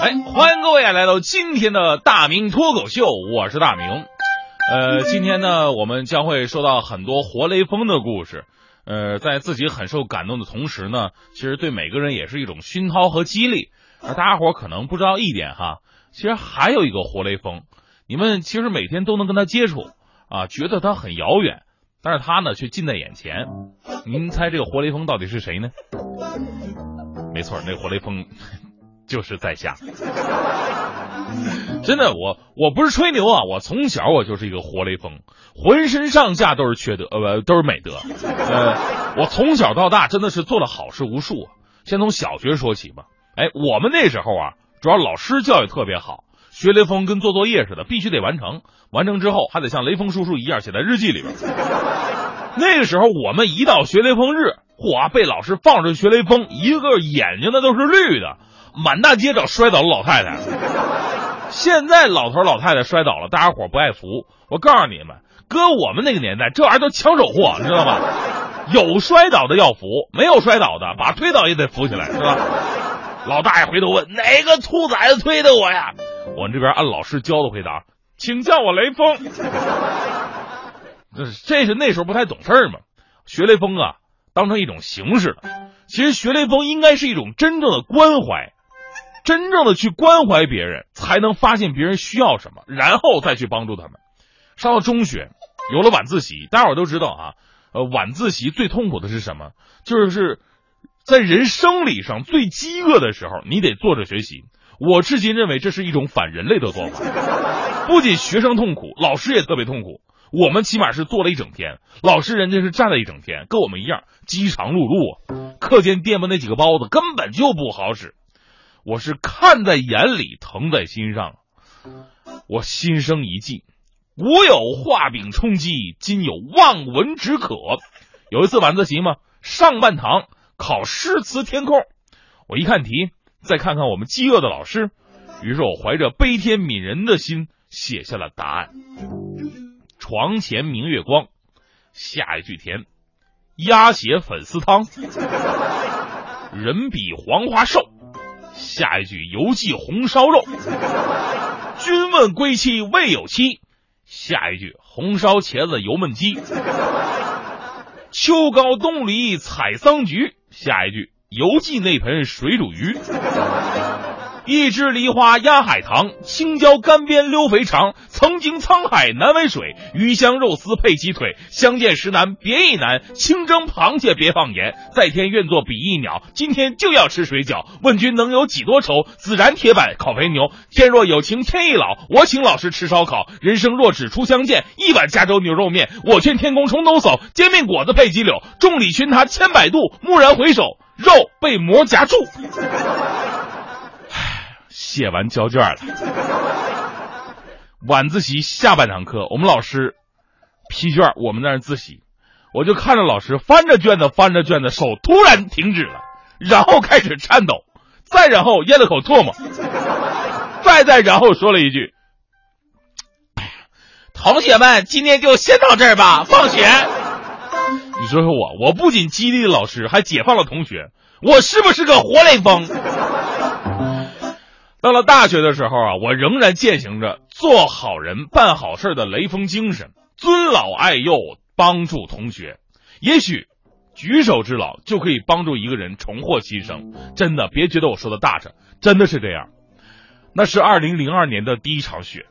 哎，欢迎各位啊来到今天的大明脱口秀，我是大明。呃，今天呢，我们将会说到很多活雷锋的故事。呃，在自己很受感动的同时呢，其实对每个人也是一种熏陶和激励。而大家伙可能不知道一点哈，其实还有一个活雷锋，你们其实每天都能跟他接触啊，觉得他很遥远，但是他呢却近在眼前。您猜这个活雷锋到底是谁呢？没错，那活雷锋。就是在下，真的，我我不是吹牛啊，我从小我就是一个活雷锋，浑身上下都是缺德，呃不都是美德，呃，我从小到大真的是做了好事无数。先从小学说起吧，哎，我们那时候啊，主要老师教育特别好，学雷锋跟做作业似的，必须得完成，完成之后还得像雷锋叔叔一样写在日记里边。那个时候我们一到学雷锋日，嚯，被老师放着学雷锋，一个个眼睛那都是绿的。满大街找摔倒的老太太，现在老头老太太摔倒了，大家伙不爱扶。我告诉你们，搁我们那个年代，这玩意儿都抢手货，你知道吗？有摔倒的要扶，没有摔倒的，把推倒也得扶起来，是吧？老大爷回头问：“哪个兔崽子推的我呀？”我们这边按老师教的回答：“请叫我雷锋。”这这是那时候不太懂事嘛，学雷锋啊，当成一种形式了。其实学雷锋应该是一种真正的关怀。真正的去关怀别人，才能发现别人需要什么，然后再去帮助他们。上到中学，有了晚自习，大家伙都知道啊。呃，晚自习最痛苦的是什么？就是在人生理上最饥饿的时候，你得坐着学习。我至今认为这是一种反人类的做法。不仅学生痛苦，老师也特别痛苦。我们起码是坐了一整天，老师人家是站了一整天，跟我们一样饥肠辘辘。课间垫吧那几个包子根本就不好使。我是看在眼里，疼在心上。我心生一计，吾有画饼充饥，今有望文止渴。有一次晚自习嘛，上半堂考诗词填空，我一看题，再看看我们饥饿的老师，于是我怀着悲天悯人的心写下了答案：床前明月光。下一句填鸭血粉丝汤，人比黄花瘦。下一句犹记红烧肉，君问归期未有期。下一句红烧茄子油焖鸡，秋高冬离采桑菊。下一句犹记那盆水煮鱼。一枝梨花压海棠，青椒干煸溜肥肠。曾经沧海难为水，鱼香肉丝配鸡腿。相见时难别亦难，清蒸螃蟹别放盐。在天愿作比翼鸟，今天就要吃水饺。问君能有几多愁？孜然铁板烤肥牛。天若有情天亦老，我请老师吃烧烤。人生若只初相见，一碗加州牛肉面。我劝天公重抖擞，煎饼果子配鸡柳。众里寻他千百度，蓦然回首，肉被馍夹住。写完交卷了，晚自习下半堂课，我们老师批卷，我们在那自习，我就看着老师翻着卷子翻着卷子，手突然停止了，然后开始颤抖，再然后咽了口唾沫，再再然后说了一句：“同学们，今天就先到这儿吧，放学。”你说说我，我不仅激励了老师，还解放了同学，我是不是个活雷锋？到了大学的时候啊，我仍然践行着做好人、办好事的雷锋精神，尊老爱幼，帮助同学。也许举手之劳就可以帮助一个人重获新生。真的，别觉得我说的大着，真的是这样。那是二零零二年的第一场雪，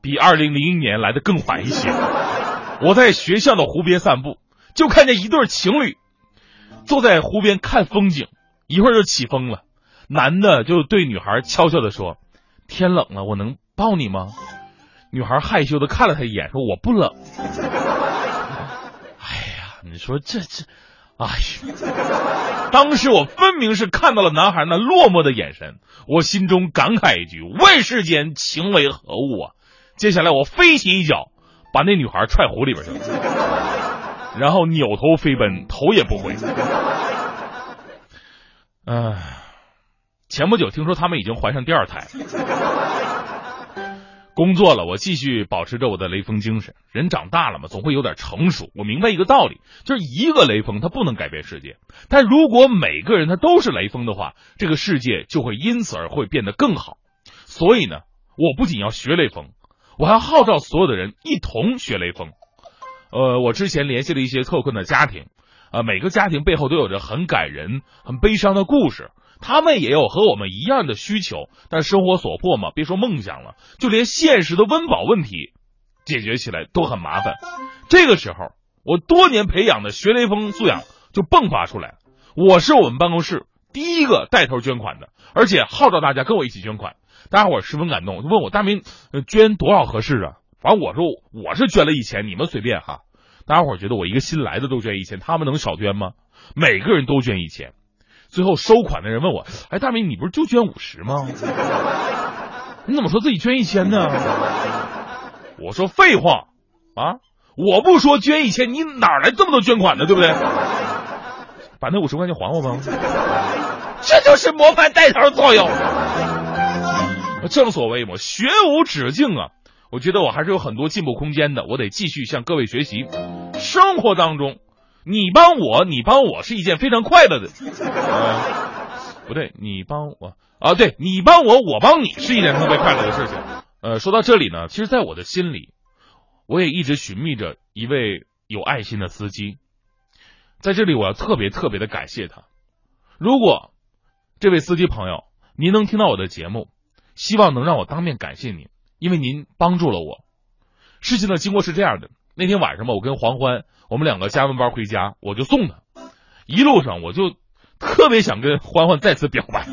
比二零零一年来的更晚一些。我在学校的湖边散步，就看见一对情侣坐在湖边看风景，一会儿就起风了。男的就对女孩悄悄的说：“天冷了，我能抱你吗？”女孩害羞的看了他一眼，说：“我不冷。”哎呀，你说这这，哎呀！当时我分明是看到了男孩那落寞的眼神，我心中感慨一句：“问世间情为何物啊！”接下来我飞起一脚，把那女孩踹湖里边去了，然后扭头飞奔，头也不回。唉。前不久听说他们已经怀上第二胎，工作了，我继续保持着我的雷锋精神。人长大了嘛，总会有点成熟。我明白一个道理，就是一个雷锋他不能改变世界，但如果每个人他都是雷锋的话，这个世界就会因此而会变得更好。所以呢，我不仅要学雷锋，我还要号召所有的人一同学雷锋。呃，我之前联系了一些特困的家庭，呃，每个家庭背后都有着很感人、很悲伤的故事。他们也有和我们一样的需求，但生活所迫嘛，别说梦想了，就连现实的温饱问题解决起来都很麻烦。这个时候，我多年培养的学雷锋素养就迸发出来。我是我们办公室第一个带头捐款的，而且号召大家跟我一起捐款。大家伙十分感动，就问我大明捐多少合适啊？反正我说我是捐了一千，你们随便哈。大家伙觉得我一个新来的都捐一千，他们能少捐吗？每个人都捐一千。最后收款的人问我：“哎，大明，你不是就捐五十吗？你怎么说自己捐一千呢？”我说：“废话啊！我不说捐一千，你哪来这么多捐款呢？对不对？把那五十块钱还我吧。这就是模范带头作用。正所谓嘛，学无止境啊！我觉得我还是有很多进步空间的，我得继续向各位学习。生活当中。”你帮我，你帮我是一件非常快乐的。不对，你帮我啊，对你帮我，我帮你是一件特别快乐的事情。呃，说到这里呢，其实，在我的心里，我也一直寻觅着一位有爱心的司机。在这里，我要特别特别的感谢他。如果这位司机朋友您能听到我的节目，希望能让我当面感谢您，因为您帮助了我。事情的经过是这样的。那天晚上吧，我跟黄欢，我们两个加完班回家，我就送他。一路上我就特别想跟欢欢再次表白，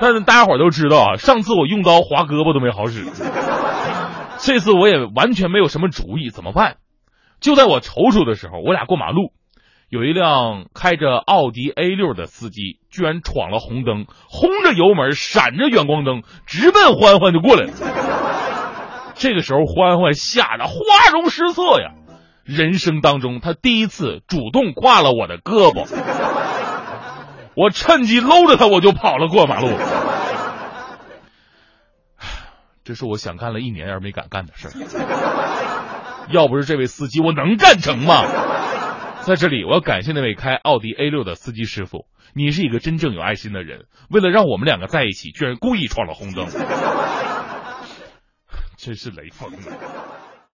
但是大家伙都知道啊，上次我用刀划胳膊都没好使，这次我也完全没有什么主意，怎么办？就在我踌躇的时候，我俩过马路，有一辆开着奥迪 A 六的司机居然闯了红灯，轰着油门，闪着远光灯，直奔欢欢就过来了。这个时候，欢欢吓得花容失色呀！人生当中，他第一次主动挂了我的胳膊，我趁机搂着他，我就跑了过马路。这是我想干了一年而没敢干的事儿。要不是这位司机，我能干成吗？在这里，我要感谢那位开奥迪 A 六的司机师傅，你是一个真正有爱心的人。为了让我们两个在一起，居然故意闯了红灯。真是雷锋啊！